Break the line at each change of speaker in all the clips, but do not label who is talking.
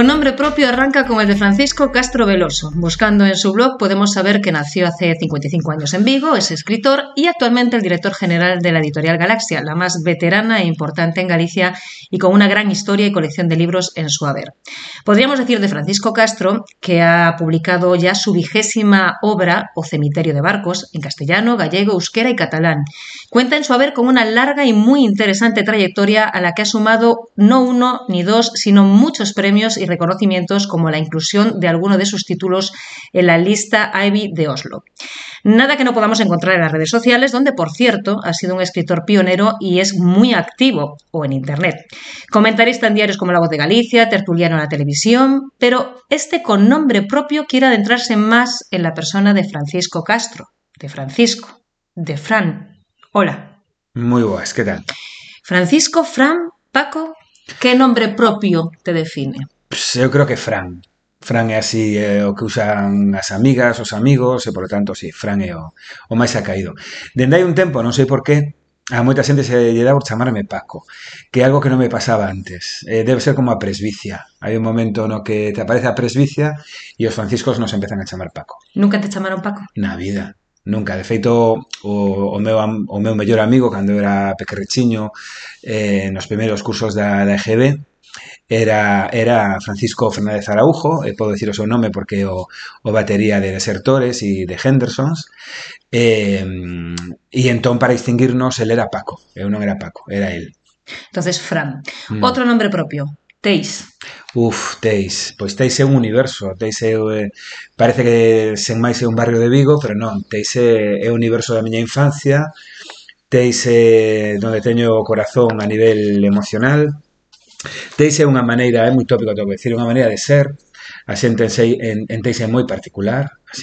Con nombre propio arranca con el de Francisco Castro Veloso. Buscando en su blog podemos saber que nació hace 55 años en Vigo, es escritor y actualmente el director general de la editorial Galaxia, la más veterana e importante en Galicia y con una gran historia y colección de libros en su haber. Podríamos decir de Francisco Castro que ha publicado ya su vigésima obra, O Cemiterio de Barcos, en castellano, gallego, euskera y catalán. Cuenta en su haber con una larga y muy interesante trayectoria a la que ha sumado no uno ni dos, sino muchos premios y reconocimientos como la inclusión de alguno de sus títulos en la lista Ivy de Oslo. Nada que no podamos encontrar en las redes sociales, donde, por cierto, ha sido un escritor pionero y es muy activo, o en Internet. Comentarista en diarios como La Voz de Galicia, tertuliano en la televisión, pero este con nombre propio quiere adentrarse más en la persona de Francisco Castro, de Francisco, de Fran. Hola.
Muy buenas, ¿qué tal?
Francisco, Fran, Paco, ¿qué nombre propio te define?
Pues, eu creo que Fran. Fran é así é o que usan as amigas, os amigos, e, polo tanto, sí, Fran é o, o máis acaído. Dende hai un tempo, non sei por qué, a moita xente se lle dá por chamarme Paco, que é algo que non me pasaba antes. Eh, debe ser como a presbicia. Hai un momento no que te aparece a presbicia e os franciscos nos empezan a chamar Paco.
Nunca te chamaron Paco?
Na vida. Nunca, de feito, o, o, meu, o meu mellor amigo, cando era pequerrechiño, eh, nos primeiros cursos da, da EGB, era, era Francisco Fernández Araujo, e podo dicir o seu nome porque o, o batería de Desertores e de Hendersons, e, e entón para distinguirnos el era Paco, eu non era Paco, era el.
Entonces, Fran. Mm. Outro nombre propio, Teis.
Uf, Teis. Pois Teis é un universo. Teis é, eh, parece que sen máis é un barrio de Vigo, pero non. Teis é, é o universo da miña infancia. Teis é onde teño o corazón a nivel emocional. Teis é unha maneira, é moi tópico, tengo que decir, unha maneira de ser, a en, en, en particular, a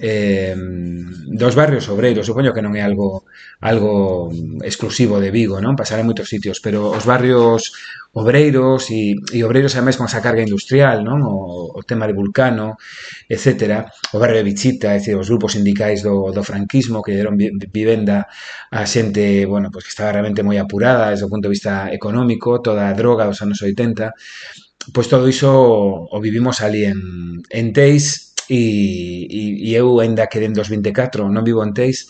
eh, dos barrios obreiros, supoño que non é algo algo exclusivo de Vigo, non? Pasar en moitos sitios, pero os barrios obreiros e, e obreiros ademais con esa carga industrial, non? O, o tema de Vulcano, etc. O barrio de Bichita, é dicir, os grupos sindicais do, do franquismo que deron vivenda a xente, bueno, pois pues que estaba realmente moi apurada desde o punto de vista económico, toda a droga dos anos 80, pois todo iso o vivimos ali en, en Teis, e, e, e eu, ainda que dentro dos 24 non vivo en Teis,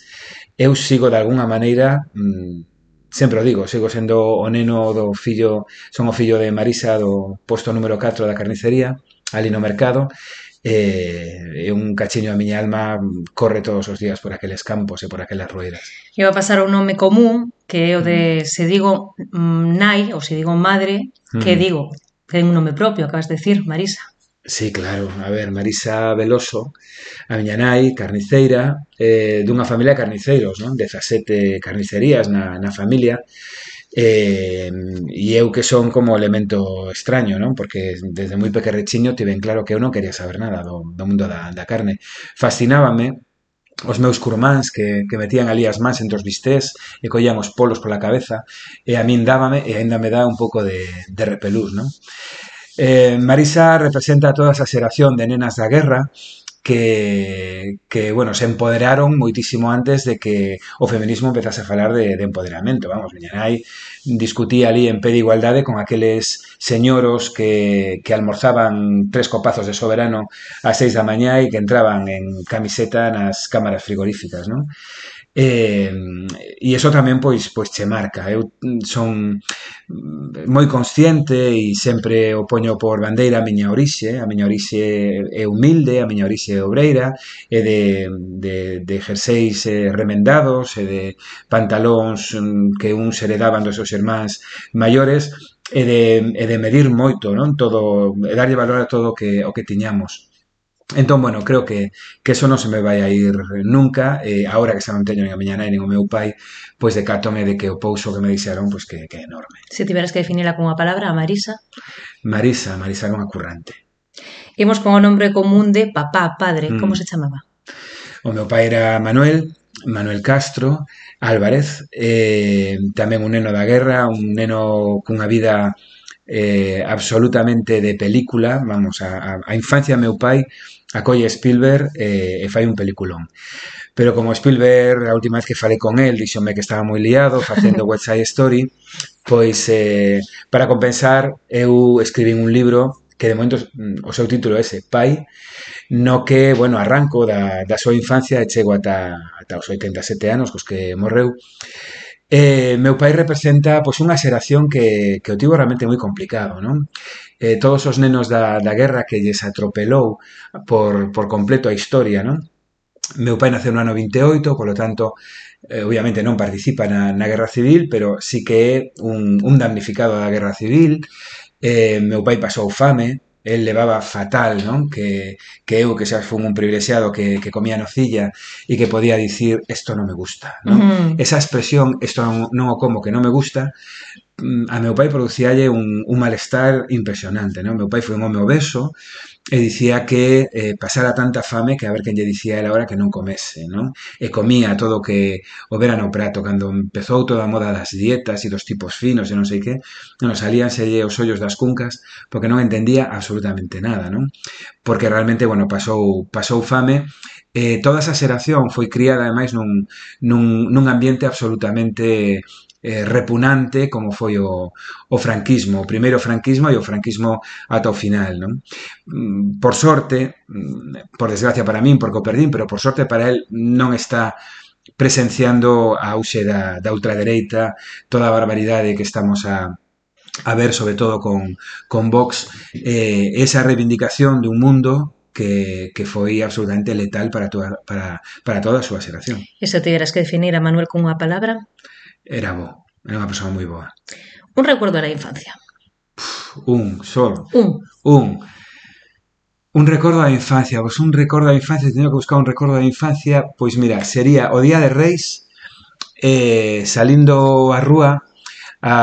eu sigo de alguna maneira, mm, sempre o digo, sigo sendo o neno do fillo, son o fillo de Marisa do posto número 4 da carnicería, ali no mercado, e, e un cachiño a miña alma corre todos os días por aqueles campos e por aquelas
rueiras. Iba a pasar un nome común que é o de se digo mm, nai ou se digo madre, que mm. digo? Ten un nome propio, acabas de decir, Marisa.
Sí, claro. A ver, Marisa Veloso, a miña nai, carniceira, eh, dunha familia de carniceiros, non? 17 carnicerías na, na familia. Eh, e eu que son como elemento extraño, non? Porque desde moi pequerrechiño tiven claro que eu non quería saber nada do, do mundo da, da carne. Fascinábame os meus curmáns que, que metían ali as mans entre os bistés e collían os polos pola cabeza e a min dábame e aínda me dá un pouco de, de repelús, non? Eh, Marisa representa toda esa xeración de nenas da guerra que, que, bueno, se empoderaron moitísimo antes de que o feminismo empezase a falar de, de empoderamento. Vamos, Miñanai discutía ali en pé de igualdade con aqueles señoros que, que almorzaban tres copazos de soberano a seis da mañá e que entraban en camiseta nas cámaras frigoríficas, non? E, e iso tamén pois pois che marca. Eu mm, son mm, moi consciente e sempre o poño por bandeira a miña orixe, a miña orixe é humilde, a miña orixe é obreira, é de, de, de jerseis eh, remendados, é de pantalóns mm, que uns heredaban dos seus irmáns maiores, e de, e de medir moito, non? Todo, e darlle valor a todo o que, o que tiñamos. Entón, bueno, creo que, que eso non se me vai a ir nunca, eh, agora que xa non teño nin a miña nai nin o meu pai, pois decátome de que o pouso que me dixeron pois que, que é enorme.
Se tiveras que definirla con unha palabra, a Marisa?
Marisa, Marisa era unha currante.
Imos con o nombre común de papá, padre, mm. como se chamaba?
O meu pai era Manuel, Manuel Castro, Álvarez, eh, tamén un neno da guerra, un neno cunha vida eh, absolutamente de película, vamos, a, a infancia meu pai acolle Spielberg eh, e fai un peliculón. Pero como Spielberg, a última vez que falei con el, dixome que estaba moi liado facendo West Side Story, pois eh, para compensar eu escribín un libro que de momento mm, o seu título é ese, Pai, no que, bueno, arranco da, da súa infancia e chego ata, ata os 87 anos, cos que morreu, Eh, meu pai representa pois, unha xeración que, que o tivo realmente moi complicado, non? Eh, todos os nenos da, da guerra que lles atropelou por, por completo a historia, non? Meu pai naceu no ano 28, polo tanto, eh, obviamente non participa na, na guerra civil, pero sí que é un, un damnificado da guerra civil. Eh, meu pai pasou fame, el levaba fatal, non? Que, que eu, que xa fun un privilexiado que, que comía nocilla e que podía dicir isto non me gusta, non? Uh -huh. Esa expresión, isto non, non o como, que non me gusta, mm, a meu pai producíalle un, un malestar impresionante, non? Meu pai foi un home obeso, e dicía que eh, pasara tanta fame que a ver quen lle dicía ela hora que non comese, non? E comía todo o que houbera no prato, cando empezou toda a moda das dietas e dos tipos finos e non sei que, non salíanselle os ollos das cuncas porque non entendía absolutamente nada, non? Porque realmente, bueno, pasou, pasou fame Eh, toda esa xeración foi criada, ademais, nun, nun, nun ambiente absolutamente eh, repunante como foi o, o franquismo, o primeiro franquismo e o franquismo ata o final. Non? Mm, por sorte, mm, por desgracia para min, porque o perdín, pero por sorte para el non está presenciando a auxe da, da ultradereita toda a barbaridade que estamos a, a ver, sobre todo con, con Vox, eh, esa reivindicación de un mundo que, que foi absolutamente letal para, toda, para, para toda a súa xeración.
E se tiveras que definir a Manuel con unha palabra?
Era bo, era unha persoa moi boa.
Un recuerdo da infancia.
Un, só.
Un.
Un. Un recordo da infancia, pois un recordo da infancia, teño que buscar un recordo da infancia, pois mira, sería o Día de Reis, eh, salindo á rúa a,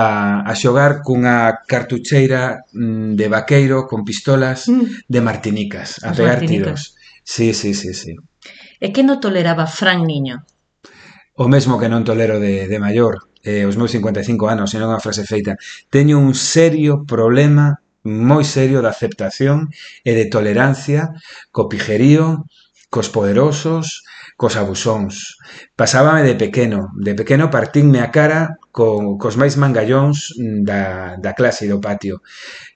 a xogar cunha cartucheira mm, de vaqueiro con pistolas mm. de martinicas, a As pegar martinicas. tiros. Sí, sí, sí, sí.
E que non toleraba Fran Niño?
O mesmo que non tolero de, de maior, eh, os meus 55 anos, senón a frase feita. Teño un serio problema, moi serio, de aceptación e de tolerancia co pijerío, cos poderosos, cos abusóns. Pasábame de pequeno, de pequeno partínme a cara co, cos máis mangallóns mm, da, da clase e do patio,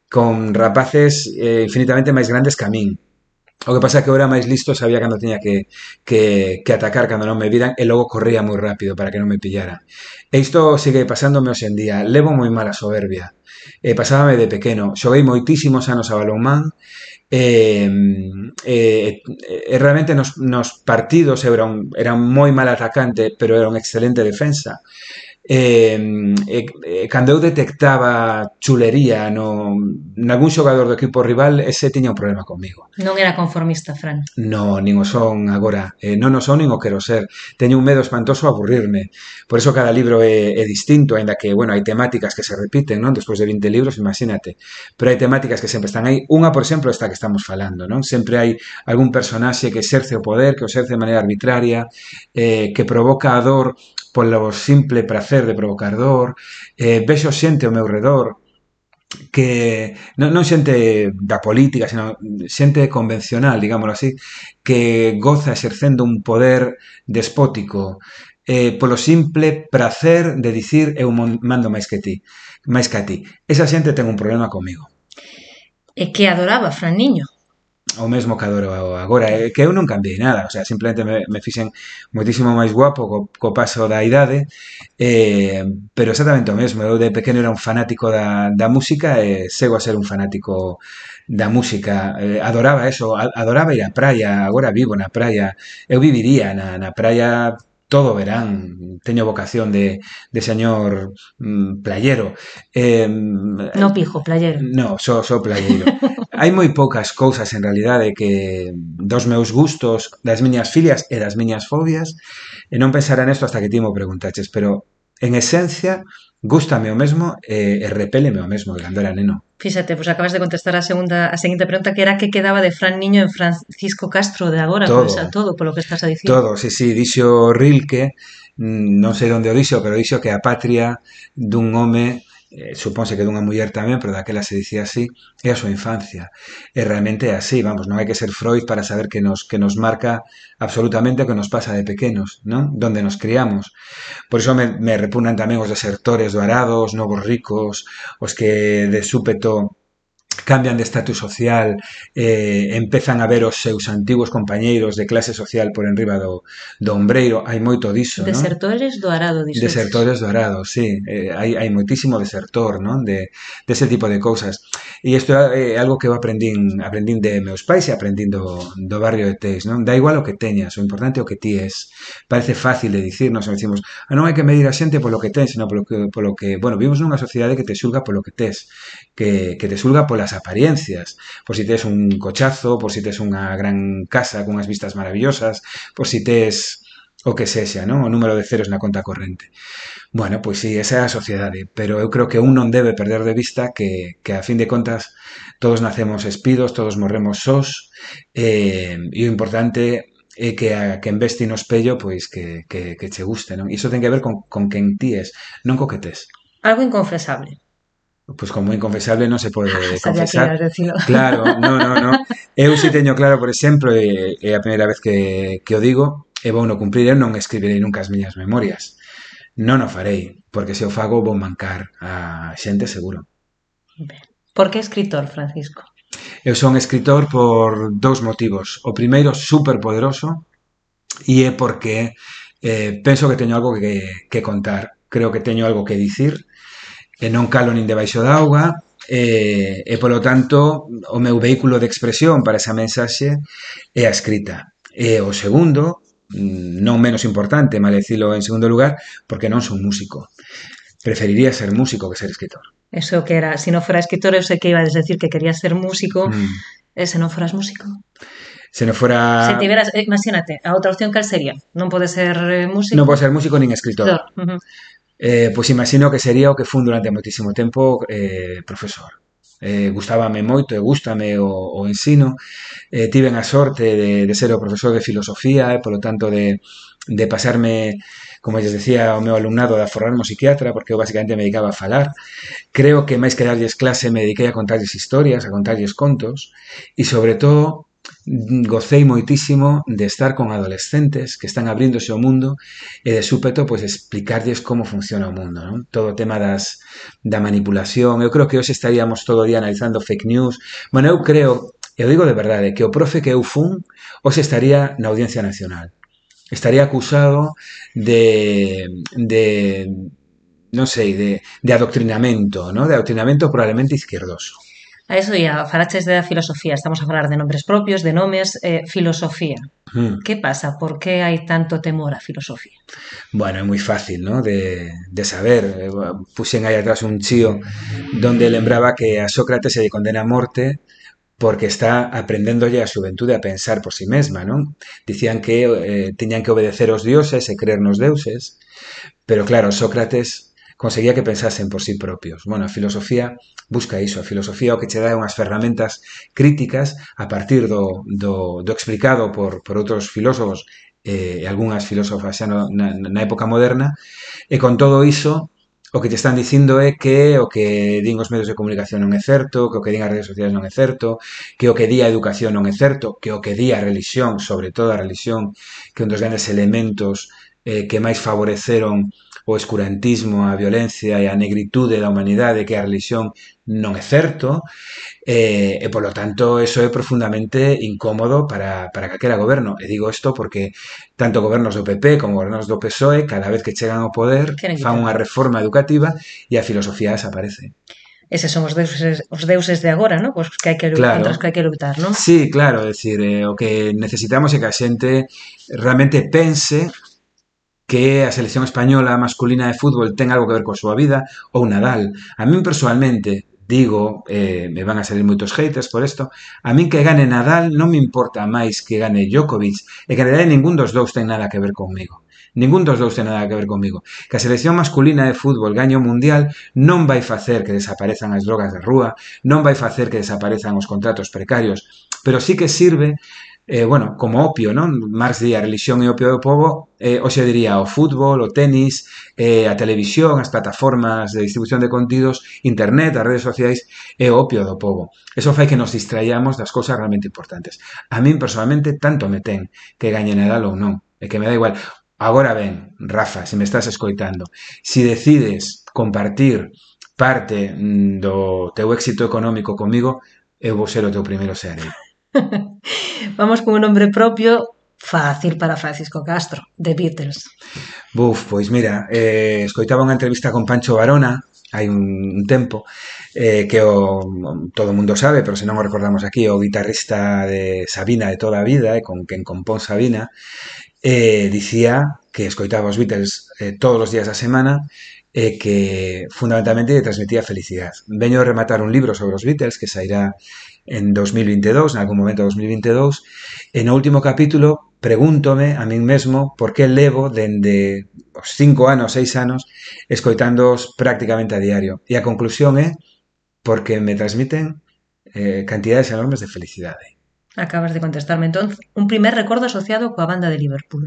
con rapaces eh, infinitamente máis grandes que a min, O que pasa é que eu era máis listo, sabía cando tiña que, que, atacar cando non me viran e logo corría moi rápido para que non me pillaran. E isto sigue pasándome hoxe en día. Levo moi mala soberbia. E pasábame de pequeno. Xoguei moitísimos anos a balonmán e, e, e realmente nos, nos partidos era un, mal atacante, pero era un excelente defensa E, e, e cando eu detectaba chulería no, nalgún xogador do equipo rival ese tiña un problema comigo
non era conformista, Fran.
Non, nin o son agora. Eh, non o son nin o quero ser. Teño un medo espantoso a aburrirme. Por eso cada libro é, é distinto aínda que, bueno, hai temáticas que se repiten non? Despois de 20 libros, imagínate. Pero hai temáticas que sempre están aí. Unha, por exemplo, esta que estamos falando non? Sempre hai algún personaxe que exerce o poder que o exerce de maneira arbitraria eh, que provoca a dor polo simple prazer de provocar dor, eh, vexo xente ao meu redor que non, non xente da política, senón xente convencional, digámoslo así, que goza exercendo un poder despótico, eh, polo simple prazer de dicir eu mando máis que ti, máis que a ti. Esa xente ten un problema comigo.
É que adoraba Fran Niño
o mesmo que adoro agora é que eu non cambiei nada, o sea, simplemente me, me fixen moitísimo máis guapo co, co paso da idade eh, pero exactamente o mesmo, eu de pequeno era un fanático da, da música e eh, sego a ser un fanático da música eh, adoraba eso, adoraba ir á praia agora vivo na praia eu viviría na, na praia todo verán, teño vocación de, de señor mm, playero.
Eh, no pijo, playero.
No, só so, so playero. Hai moi poucas cousas en realidade que dos meus gustos, das miñas filias e das miñas fobias, e non pensara nesto hasta que ti mo preguntaches, pero en esencia Gústame o mesmo e, e repéleme o mesmo de cando era neno.
Fíxate, pois acabas de contestar a segunda a seguinte pregunta que era que quedaba de Fran Niño en Francisco Castro de agora, todo, pois, a todo polo que estás a dicir.
Todo, sí, sí, dixo Rilke, mm, non sei onde o dixo, pero dixo que a patria dun home eh, supónse que dunha muller tamén, pero daquela se dicía así, é a súa infancia. E realmente así, vamos, non hai que ser Freud para saber que nos, que nos marca absolutamente o que nos pasa de pequenos, non? Donde nos criamos. Por iso me, repugnan tamén os desertores do Arado, os novos ricos, os que de súpeto cambian de estatus social, eh, empezan a ver os seus antigos compañeiros de clase social por enriba do, do ombreiro, hai moito diso,
non?
Desertores
do arado, dices.
Desertores do arado, sí, eh, hai, hai moitísimo desertor, non? De, de ese tipo de cousas. E isto é eh, algo que eu aprendín, aprendín de meus pais e aprendín do, do barrio de Teix, non? Da igual o que teñas, o importante é o que ti es. Parece fácil de dicir, nos decimos, ah, non hai que medir a xente polo que ten, senón polo que, polo que bueno, vivimos nunha sociedade que te xulga polo que tes, que, que te xulga polas apariencias, por si tes un cochazo, por si tes unha gran casa con unhas vistas maravillosas, por si tes o que sexa, non? O número de ceros na conta corrente. Bueno, pois sí, esa é a sociedade, pero eu creo que un non debe perder de vista que, que a fin de contas todos nacemos espidos, todos morremos sós, eh, e o importante é que a que investe no espello pois que, que, que che guste, non? Iso ten que ver con, con quen ti es, non co que tes.
Algo inconfesable
pois como inconfesable non se pode
ah,
confesar. Claro, no, no, no. Eu si teño claro, por exemplo, e, é a primeira vez que, que o digo, e vou non cumprir, eu non escribirei nunca as miñas memorias. Non o farei, porque se o fago vou mancar a xente seguro.
Por que escritor, Francisco?
Eu son escritor por dous motivos. O primeiro, superpoderoso, e é porque eh, penso que teño algo que, que contar. Creo que teño algo que dicir, e non calo nin debaixo da auga, e, eh, e polo tanto o meu vehículo de expresión para esa mensaxe é a escrita. E o segundo, mm, non menos importante, malecilo en segundo lugar, porque non son músico. Preferiría ser músico que ser escritor.
Eso que era, se si non fora escritor, eu sei que ibas a decir que querías ser músico,
mm.
e se non foras músico.
Se non fora...
Se tiveras, eh, imagínate, a outra opción cal sería? Non pode ser músico?
Non pode ser músico nin escritor.
escritor.
Uh -huh eh, pois imagino que sería o que fun durante moitísimo tempo eh, profesor eh, gustábame moito e gustame o, o ensino. Eh, tiven a sorte de, de ser o profesor de filosofía e, polo tanto, de, de pasarme, como lles decía, o meu alumnado de aforrarme psiquiatra, porque eu basicamente me dedicaba a falar. Creo que máis que darlles clase me dediquei a contarlles historias, a contarlles contos, e sobre todo gocei moitísimo de estar con adolescentes que están abríndose ao mundo e de súpeto pois explicarlles como funciona o mundo, non? Todo tema das da manipulación. Eu creo que hoxe estaríamos todo o día analizando fake news. Bueno, eu creo, eu digo de verdade, que o profe que eu fun hoxe estaría na Audiencia Nacional. Estaría acusado de de non de, de adoctrinamento, ¿no? De adoctrinamento probablemente izquierdoso.
A eso ia, falaches da filosofía, estamos a falar de nombres propios, de nomes, eh, filosofía.
Mm.
Que pasa? Por que hai tanto temor á filosofía?
Bueno, é moi fácil, ¿no? De, de saber. Eh, Puxen aí atrás un chío donde lembraba que a Sócrates se lle condena a morte porque está aprendéndolle a xuventude a pensar por sí mesma, non? Dicían que eh, teñan que obedecer aos dioses e creer nos deuses, pero claro, Sócrates conseguía que pensasen por sí propios. Bueno, a filosofía busca iso, a filosofía o que che dá unhas ferramentas críticas a partir do, do, do explicado por, por outros filósofos eh, e eh, algunhas filósofas xa no, na, na época moderna, e con todo iso o que te están dicindo é que o que din os medios de comunicación non é certo, que o que din as redes sociais non é certo, que o que di a educación non é certo, que o que di a religión, sobre todo a religión, que é un dos grandes elementos eh, que máis favoreceron o escurantismo, a violencia e a negritude da humanidade que a religión non é certo eh, e polo tanto eso é profundamente incómodo para, para calquera goberno e digo isto porque tanto gobernos do PP como gobernos do PSOE cada vez que chegan ao poder fan unha reforma educativa e a filosofía desaparece
Eses son os deuses, os deuses de agora, ¿no? Pois que hai que lutar,
claro.
que hai que lutar, non?
Sí, claro, é dicir, eh, o que necesitamos é que a xente realmente pense que a selección española masculina de fútbol ten algo que ver coa súa vida ou Nadal. A min personalmente digo, eh, me van a salir moitos haters por isto, a min que gane Nadal non me importa máis que gane Djokovic, e que en realidad ningún dos dous ten nada que ver conmigo. Ningún dos dous ten nada que ver comigo. Que a selección masculina de fútbol gaño mundial non vai facer que desaparezan as drogas de rúa, non vai facer que desaparezan os contratos precarios, pero sí que sirve eh, bueno, como opio, non? Marx diría religión e opio do povo, eh, hoxe diría o fútbol, o tenis, eh, a televisión, as plataformas de distribución de contidos, internet, as redes sociais, é eh, o opio do povo. Eso fai que nos distraiamos das cousas realmente importantes. A min, personalmente, tanto me ten que gañe Nadal ou non, é que me da igual. Agora ben, Rafa, se me estás escoitando, se si decides compartir parte mm, do teu éxito económico comigo, eu vou ser o teu primeiro xerei.
Vamos con un nombre propio fácil para Francisco Castro, de Beatles.
Buf, pois mira, eh, escoitaba unha entrevista con Pancho Barona hai un tempo eh, que o, todo o mundo sabe, pero se non o recordamos aquí, o guitarrista de Sabina de toda a vida, e eh, con quen compón Sabina, eh, dicía que escoitaba os Beatles eh, todos os días da semana e que fundamentalmente transmitía felicidade. Veño a rematar un libro sobre os Beatles que sairá en 2022, en algún momento de 2022, e no último capítulo pregúntome a min mesmo por que levo dende os cinco anos, seis anos, escoitándoos prácticamente a diario. E a conclusión é porque me transmiten eh, cantidades enormes de felicidade.
Acabas de contestarme, entón, un primer recordo asociado coa banda de Liverpool.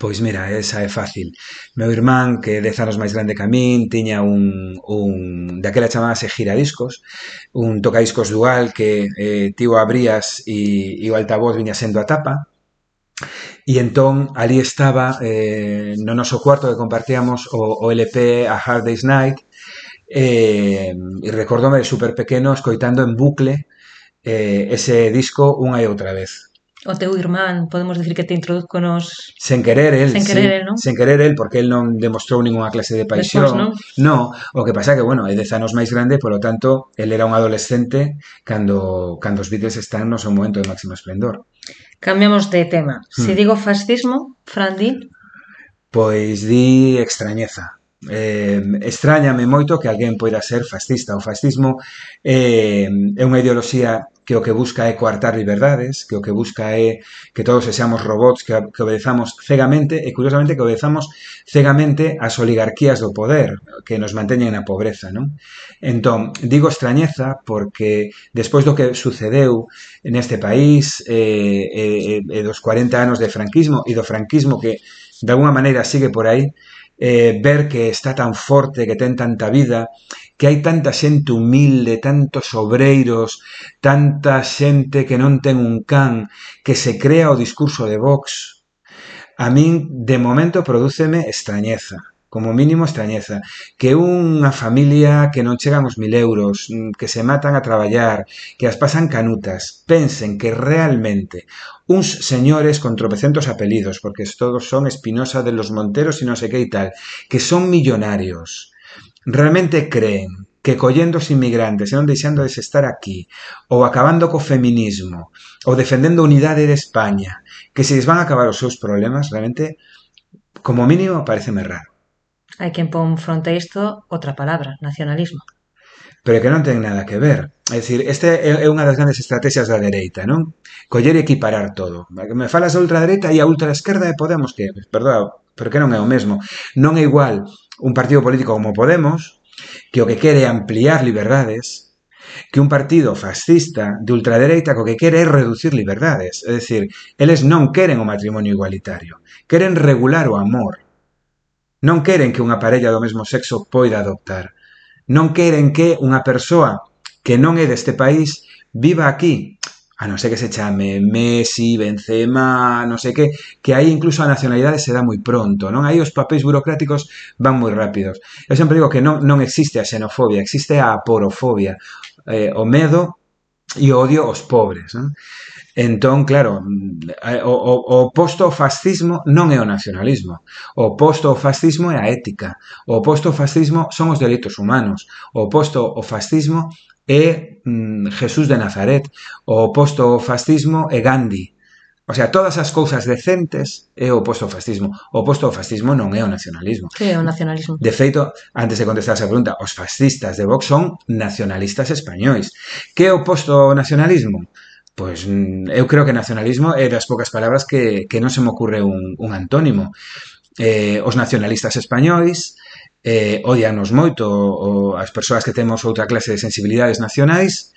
Pois mira, esa é fácil. Meu irmán, que é dez anos máis grande que a min, tiña un, un daquela chamábase giradiscos, un tocadiscos dual que eh, tío abrías e, e o altavoz viña sendo a tapa, E entón, ali estaba, eh, no noso cuarto que compartíamos o, o LP A Hard Day's Night, eh, e recordome de super pequeno escoitando en bucle eh, ese disco unha e outra vez
o teu irmán, podemos decir que te introduzco nos...
Sen querer el,
sen querer, sí. el,
non? Sen querer el, porque el non demostrou ninguna clase de paixón. Despois, non? No, o que pasa que, bueno, é dez anos máis grande, polo tanto, el era un adolescente cando, cando os Beatles están no seu momento de máximo esplendor.
Cambiamos de tema. Hmm. Se si digo fascismo, Fran, di?
Pois di extrañeza. Eh, extrañame moito que alguén poida ser fascista. O fascismo eh, é unha ideoloxía que o que busca é coartar liberdades, que o que busca é que todos seamos robots, que, que obedezamos cegamente, e curiosamente que obedezamos cegamente as oligarquías do poder, que nos manteñen na pobreza, non? Entón, digo extrañeza porque despois do que sucedeu neste país eh, eh, eh, dos 40 anos de franquismo e do franquismo que de alguna maneira sigue por aí, eh, ver que está tan forte, que ten tanta vida, que hai tanta xente humilde, tantos obreiros, tanta xente que non ten un can, que se crea o discurso de Vox, a min de momento prodúceme extrañeza como mínimo extrañeza, que unha familia que non chegan os mil euros, mm, que se matan a traballar, que as pasan canutas, pensen que realmente uns señores con tropecentos apelidos, porque todos son Espinosa de los Monteros e non sei que e tal, que son millonarios, Realmente creen que collendo os inmigrantes e non deixando de estar aquí, ou acabando co feminismo, ou defendendo a unidade de España, que se les van a acabar os seus problemas, realmente, como mínimo, pareceme raro.
Hai quen pon fronte a isto outra palabra, nacionalismo.
Pero que non ten nada que ver. É dicir, esta é unha das grandes estrategias da dereita, non? Coller e equiparar todo. Me falas da ultradereita e a ultraesquerda de Podemos que, perdoa, porque non é o mesmo. Non é igual un partido político como Podemos, que o que quere é ampliar liberdades, que un partido fascista de ultradereita co que quere é reducir liberdades. É dicir, eles non queren o matrimonio igualitario, queren regular o amor. Non queren que unha parella do mesmo sexo poida adoptar. Non queren que unha persoa que non é deste país viva aquí a no ser que se chame Messi, Benzema, non sei que, que aí incluso a nacionalidade se dá moi pronto, non? Aí os papéis burocráticos van moi rápidos. Eu sempre digo que non, non existe a xenofobia, existe a aporofobia, eh, o medo e o odio aos pobres, non? Entón, claro, eh, o, o, o oposto ao fascismo non é o nacionalismo. O oposto ao fascismo é a ética. O oposto ao fascismo son os delitos humanos. O oposto ao fascismo é mm, Jesús de Nazaret, o oposto ao fascismo é Gandhi. O sea, todas as cousas decentes é o oposto ao fascismo. O oposto ao fascismo non é o nacionalismo.
Que é o nacionalismo.
De feito, antes de contestar esa pregunta, os fascistas de Vox son nacionalistas españois. Que é o oposto ao nacionalismo? Pois mm, eu creo que nacionalismo é das poucas palabras que, que non se me ocurre un, un antónimo. Eh, os nacionalistas españois, eh, odianos moito o, as persoas que temos outra clase de sensibilidades nacionais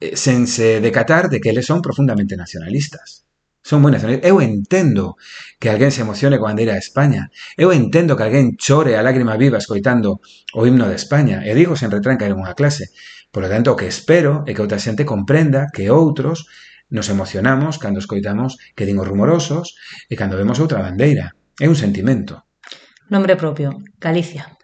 eh, sen se decatar de que eles son profundamente nacionalistas. Son moi nacionalistas. Eu entendo que alguén se emocione cando bandeira de España. Eu entendo que alguén chore a lágrima viva escoitando o himno de España. E digo sen retranca en unha clase. Por lo tanto, o que espero é que outra xente comprenda que outros nos emocionamos cando escoitamos que din os rumorosos e cando vemos outra bandeira. É un sentimento.
Nombre propio, Galicia.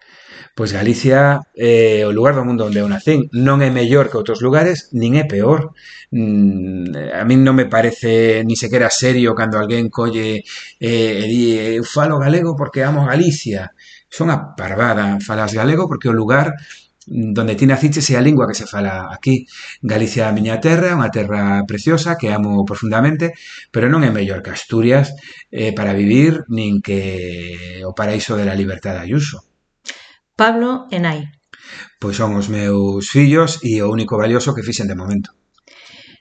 Pois Galicia é eh, o lugar do mundo onde eu nacín. Non é mellor que outros lugares, nin é peor. Mm, a min non me parece ni sequera serio cando alguén colle eh, e di eu falo galego porque amo Galicia. Son a parvada, falas galego porque o lugar donde ti aciches é a lingua que se fala aquí. Galicia é a miña terra, unha terra preciosa que amo profundamente, pero non é mellor que Asturias eh, para vivir nin que o paraíso de la libertade Ayuso.
Pablo e Nai.
Pois son os meus fillos e o único valioso que fixen de momento.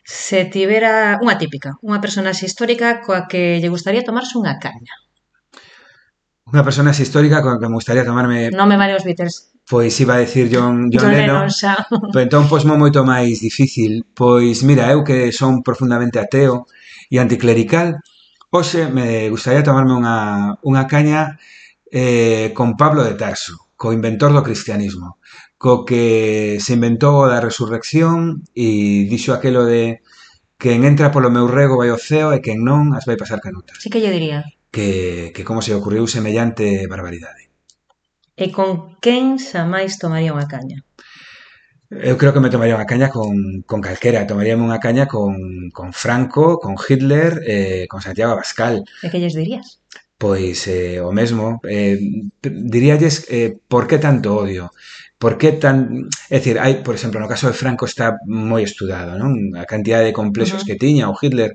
Se tivera unha típica, unha personaxe histórica coa que lle gustaría tomarse unha caña.
Unha personaxe histórica coa que me gustaría tomarme...
Non me vale os Beatles
pois iba a decir John, John,
John
Lennon,
Lennon xa.
Pero entón posmo moito máis difícil, pois mira, eu que son profundamente ateo e anticlerical, hoxe me gustaría tomarme unha, unha caña eh, con Pablo de Tarso, co inventor do cristianismo, co que se inventou da resurrección e dixo aquelo de quen entra polo meu rego vai ao ceo e quen non as vai pasar canutas.
Sí que lle diría.
Que, que como se ocurriu semellante barbaridade.
E con quen xa máis tomaría unha caña?
Eu creo que me tomaría unha caña con, con calquera, tomaríame unha caña con, con Franco, con Hitler, eh, con Santiago Abascal.
E que lles dirías?
Pois eh, o mesmo, eh, diríalles eh, por que tanto odio, por que tan... É dicir, hai, por exemplo, no caso de Franco está moi estudado, non? A cantidade de complexos uh -huh. que tiña o Hitler,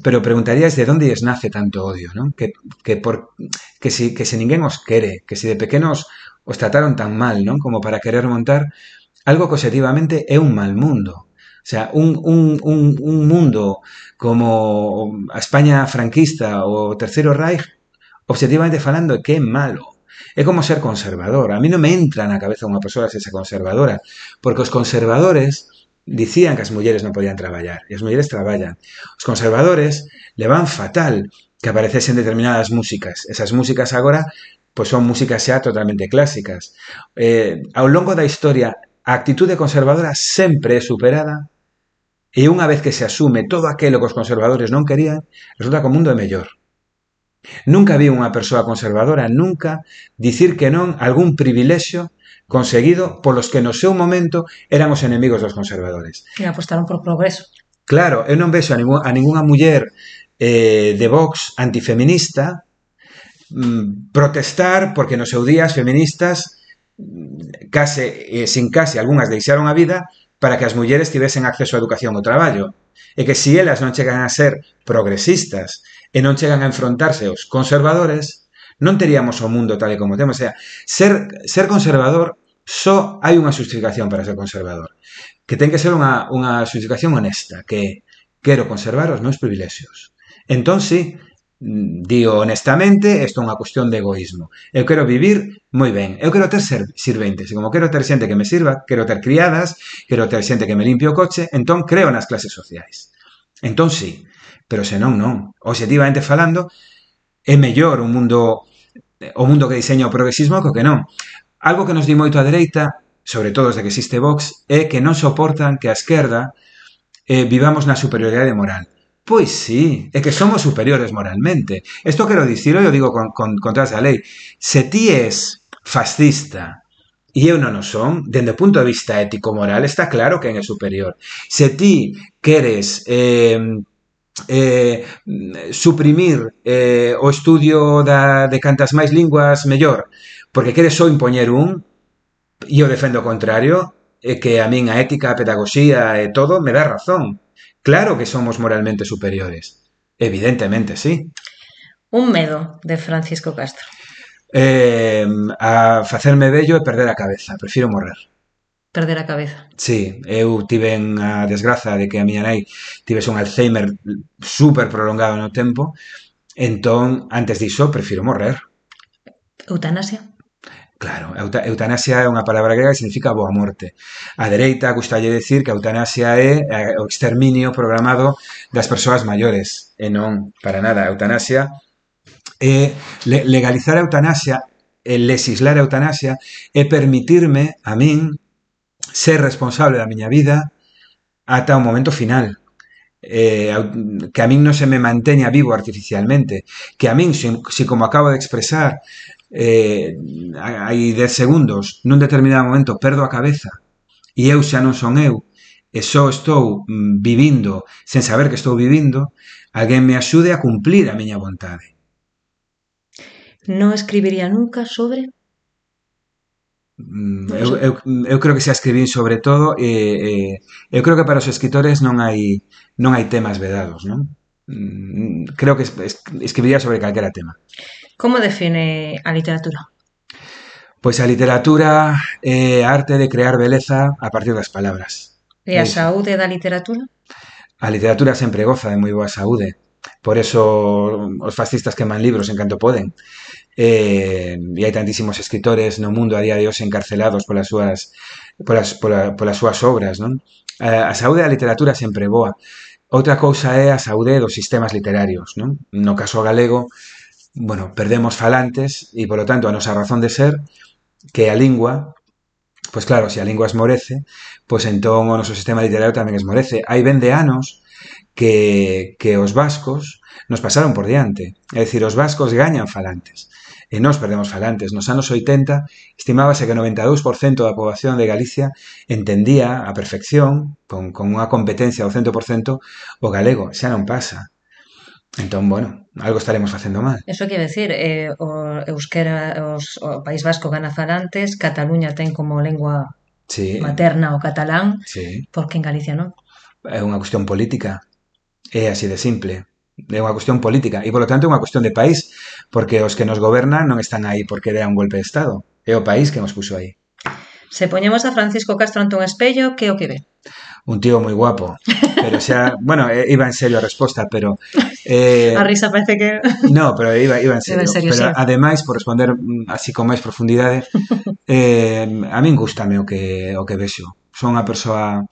pero preguntarías de onde lles nace tanto odio, non? Que, que, por, que, si, que se ninguén os quere, que si de pequenos os trataron tan mal, non? Como para querer montar algo que objetivamente é un mal mundo. O sea, un, un, un, un mundo como a España franquista o Terceiro Reich, objetivamente falando, é que malo. É como ser conservador. A mí non me entra na cabeza unha persoa ser conservadora, porque os conservadores dicían que as mulleres non podían traballar, e as mulleres traballan. Os conservadores le van fatal que aparecesen determinadas músicas. Esas músicas agora pois son músicas xa totalmente clásicas. Eh, ao longo da historia, a actitude conservadora sempre é superada e unha vez que se asume todo aquilo que os conservadores non querían, resulta que o mundo é mellor. Nunca vi unha persoa conservadora nunca dicir que non algún privilexio conseguido polos que no seu momento eran os enemigos dos conservadores.
E apostaron por progreso.
Claro, eu non vexo a, ningún, a ninguna muller eh, de Vox antifeminista mm, protestar porque no seu día as feministas mm, case, eh, sin case, algunhas deixaron a vida para que as mulleres tivesen acceso á educación ao traballo. E que se elas non chegan a ser progresistas e non chegan a enfrontarse aos conservadores, non teríamos o mundo tal e como temos. O sea, ser, ser conservador só hai unha xustificación para ser conservador, que ten que ser unha, unha xustificación honesta, que quero conservar os meus privilexios. Entón, sí, mm, digo honestamente, isto é unha cuestión de egoísmo. Eu quero vivir moi ben, eu quero ter ser, sirventes, e como quero ter xente que me sirva, quero ter criadas, quero ter xente que me limpie o coche, entón creo nas clases sociais. Entón sí, pero senón non. Objetivamente falando, é mellor un mundo o mundo que diseña o progresismo co que non. Algo que nos di moito a dereita, sobre todo desde que existe Vox, é que non soportan que a esquerda eh, vivamos na superioridade moral. Pois sí, é que somos superiores moralmente. Isto quero dicirlo, eu digo con, con, con tras a lei. Se ti es fascista e eu non o son, dende o punto de vista ético-moral, está claro quen é superior. Se ti queres eh, eh, suprimir eh, o estudio da, de cantas máis linguas mellor, porque quere só impoñer un, e eu defendo o contrario, e que a min a ética, a pedagogía e todo me dá razón. Claro que somos moralmente superiores. Evidentemente, sí.
Un medo de Francisco Castro.
Eh, a facerme bello e perder a cabeza. Prefiro morrer
perder a cabeza.
Sí, eu tiven a desgraza de que a miña nai tivese un Alzheimer super prolongado no tempo, entón, antes diso, prefiro morrer.
Eutanasia?
Claro, eutanasia é unha palabra grega que significa boa morte. A dereita gustalle decir que a eutanasia é o exterminio programado das persoas maiores, e non, para nada, a eutanasia é legalizar a eutanasia e legislar a eutanasia é permitirme a min ser responsable da miña vida ata o momento final. Eh, que a min non se me manteña vivo artificialmente, que a min, se, se como acabo de expresar, eh, hai 10 segundos, nun determinado momento perdo a cabeza e eu xa non son eu, e só estou mm, vivindo sen saber que estou vivindo, alguén me axude a cumplir a miña vontade.
Non escribiría nunca sobre
Mm, eu, eu, eu creo que xa escribín sobre todo e, e eu creo que para os escritores non hai non hai temas vedados, non? Mm, creo que es, escribiría sobre calquera tema.
Como define a literatura?
Pois a literatura é eh, a arte de crear beleza a partir das palabras.
E a saúde da literatura?
A literatura sempre goza de moi boa saúde. Por eso os fascistas queman libros en canto poden. Eh, e hai tantísimos escritores no mundo a día de hoxe encarcelados polas súas, polas, pola, polas súas obras. Non? Eh, a saúde da literatura sempre boa. Outra cousa é a saúde dos sistemas literarios. Non? No caso galego, bueno, perdemos falantes e, polo tanto, a nosa razón de ser que a lingua pois claro, se a lingua esmorece, pois entón o noso sistema literario tamén esmorece. Hai ben de anos que, que os vascos nos pasaron por diante. É dicir, os vascos gañan falantes. E nós perdemos falantes. Nos anos 80 estimábase que o 92% da poboación de Galicia entendía a perfección, con, con unha competencia do 100%, o galego. Xa non pasa. Entón, bueno, algo estaremos facendo mal.
Eso quer decir, eh, o Euskera, os, o País Vasco gana falantes, Cataluña ten como lengua sí. materna o catalán, sí. porque en Galicia non?
É unha cuestión política. É así de simple. É unha cuestión política e, polo tanto, é unha cuestión de país, porque os que nos gobernan non están aí porque dea un golpe de Estado. É o país que nos puso aí.
Se poñemos a Francisco Castro ante un espello, que o que ve?
Un tío moi guapo, pero xa, bueno, eh, iba en serio a resposta, pero
eh, a risa parece que
No, pero iba iba en serio, iba en serio pero sí. ademais por responder así con máis profundidade, eh, a min gustame o que o que vexo. Son unha persoa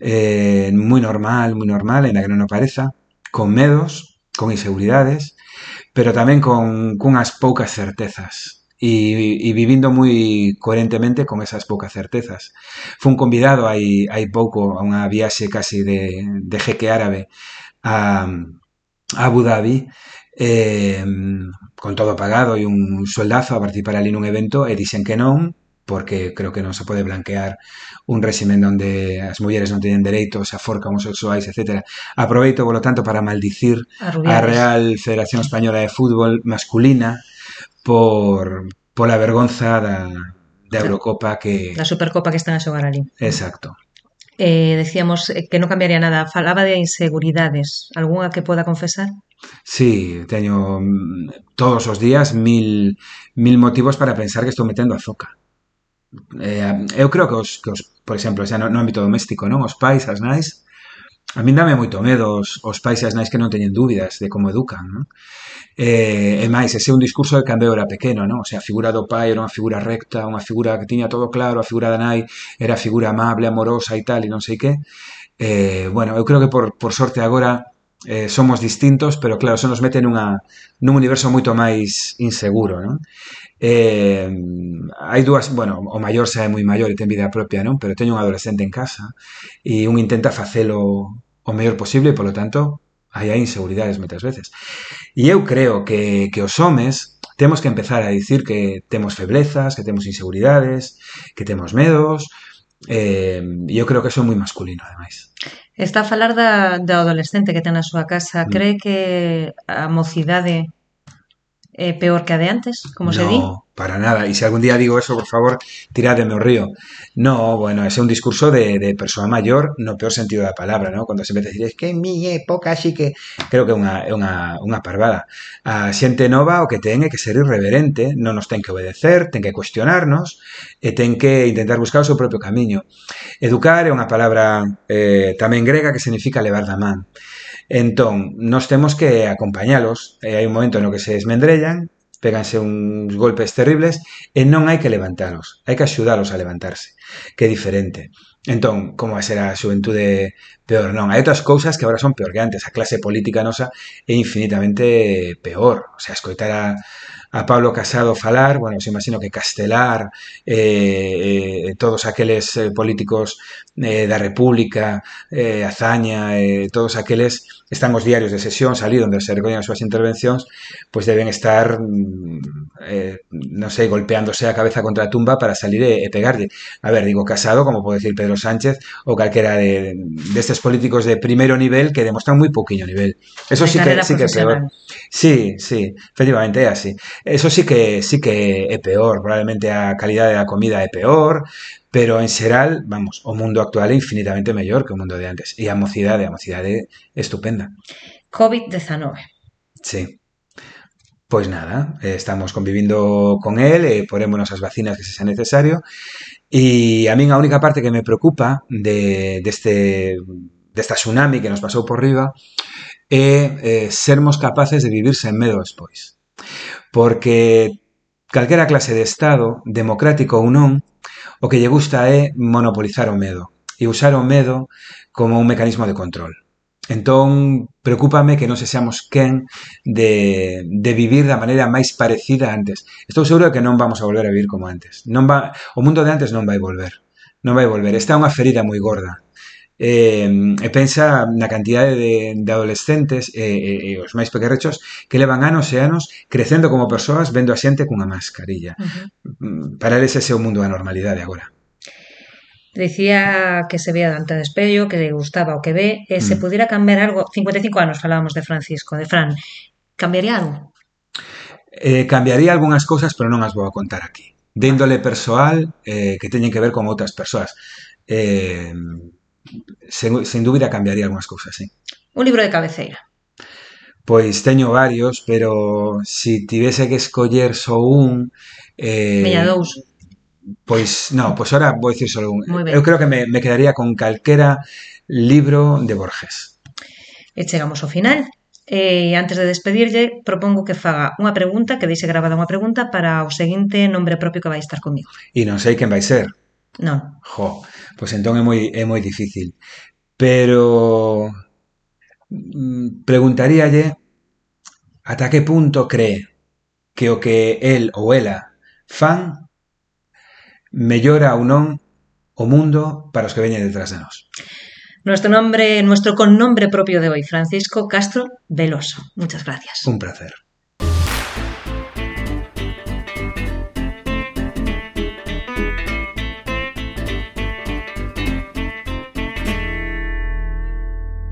eh, muy normal, muy normal, en la que non apareza, con medos, con inseguridades, pero tamén con cunhas poucas certezas e, e vivindo moi coherentemente con esas poucas certezas. Fun convidado hai, hai pouco a unha viaxe casi de, de jeque árabe a, a Abu Dhabi eh, con todo pagado e un soldazo a participar ali nun evento e dixen que non porque creo que non se pode blanquear un réximen onde as mulleres non teñen dereitos, a forca homosexuais, etc. Aproveito, polo tanto, para maldicir a, a Real Federación Española de Fútbol masculina por pola vergonza da, da Eurocopa que...
Da Supercopa que están a xogar ali.
Exacto.
Eh, decíamos eh, que non cambiaría nada. Falaba de inseguridades. Algúnha que poda confesar?
Sí, teño mm, todos os días mil, mil motivos para pensar que estou metendo a zoca. Eh, eu creo que os, que os, por exemplo, xa no, no ámbito doméstico, non? Os pais, as nais, a min dame moito medo os, os pais e as nais que non teñen dúbidas de como educan, non? Eh, e máis, ese é un discurso de cando eu era pequeno, non? O sea, a figura do pai era unha figura recta, unha figura que tiña todo claro, a figura da nai era a figura amable, amorosa e tal, e non sei que. Eh, bueno, eu creo que por, por sorte agora eh, somos distintos, pero claro, se nos mete nunha, nun universo moito máis inseguro, non? Eh, hai dúas, bueno, o maior xa é moi maior e ten vida propia, non? Pero teño un adolescente en casa e un intenta facelo o mellor posible e, polo tanto, hai aí inseguridades moitas veces. E eu creo que, que os homes temos que empezar a dicir que temos feblezas, que temos inseguridades, que temos medos, eh, e eu creo que eso é moi masculino, ademais.
Está a falar da, da adolescente que ten na súa casa. Mm. Cree que a mocidade eh, peor que a de antes, como
no,
se di.
para nada. Y se algún día digo eso, por favor, tirádeme o río. No, bueno, ese é un discurso de, de, persoa maior no peor sentido da palabra, ¿no? cando se mete a decir, es que en mi época así que... Creo que é unha, é unha, unha parvada. A xente nova o que ten é que ser irreverente, non nos ten que obedecer, ten que cuestionarnos, e ten que intentar buscar o seu propio camiño. Educar é unha palabra eh, tamén grega que significa levar da man. Entón, nós temos que acompañalos, e hai un momento no que se desmendrellan, péganse uns golpes terribles, e non hai que levantalos, hai que axudalos a levantarse, que é diferente. Entón, como vai ser a xuventude peor? Non, hai outras cousas que agora son peor que antes, a clase política nosa é infinitamente peor, o sea, escoitar a, a Pablo Casado falar, bueno, se imagino que Castelar, eh, eh, todos aqueles eh, políticos eh, da República, eh, Azaña, eh, todos aqueles están os diarios de sesión ali onde se recollen as súas intervencións, pois deben estar mm, eh, non sei, golpeándose a cabeza contra a tumba para salir e, e pegarlle. A ver, digo Casado, como pode decir Pedro Sánchez, ou calquera de, destes de políticos de primeiro nivel que demostran moi pouquiño nivel. Eso sí que, sí que é peor. Sí, sí, efectivamente é así. Eso sí que sí que é peor, probablemente a calidade da comida é peor, pero en xeral, vamos, o mundo actual é infinitamente mellor que o mundo de antes. E a mocidade, a mocidade é estupenda.
COVID-19.
Sí. Pois nada, estamos convivindo con el, e eh, porémonos as vacinas que se sea necesario, e a min a única parte que me preocupa de, deste, desta tsunami que nos pasou por riba é eh, sermos capaces de vivir sen medo despois porque calquera clase de Estado, democrático ou non, o que lle gusta é monopolizar o medo e usar o medo como un mecanismo de control. Entón, preocúpame que non se seamos quen de, de vivir da maneira máis parecida antes. Estou seguro de que non vamos a volver a vivir como antes. Non va, o mundo de antes non vai volver. Non vai volver. Está unha ferida moi gorda eh, e pensa na cantidade de, de adolescentes e, e, e os máis pequerrechos que levan anos e anos crecendo como persoas vendo a xente cunha mascarilla. Uh -huh. Para eles ese é o mundo da normalidade agora.
Dicía que se vea dante de espello, que lle gustaba o que ve, e se mm. pudiera cambiar algo, 55 anos falábamos de Francisco, de Fran, cambiaría algo?
Eh, cambiaría algunhas cousas, pero non as vou a contar aquí. De índole persoal eh, que teñen que ver con outras persoas. Eh, sen, sen dúbida cambiaría algunhas cousas, sí.
Un libro de cabeceira.
Pois teño varios, pero se si tivese que escoller só un...
Eh, Meña dous.
Pois, non, pois ahora vou dicir só un. Eu creo que me, me quedaría con calquera libro de Borges.
E chegamos ao final. E antes de despedirlle, propongo que faga unha pregunta, que deixe gravada unha pregunta para o seguinte nombre propio que vai estar comigo.
E non sei quen vai ser.
Non.
Jo, pois entón é moi, é moi difícil. Pero mm, preguntaríalle ata que punto cree que o que el ou ela fan mellora ou non o mundo para os que veñen detrás de nós.
Nuestro nombre, nuestro connombre propio de hoy, Francisco Castro Veloso. Muchas gracias.
Un placer.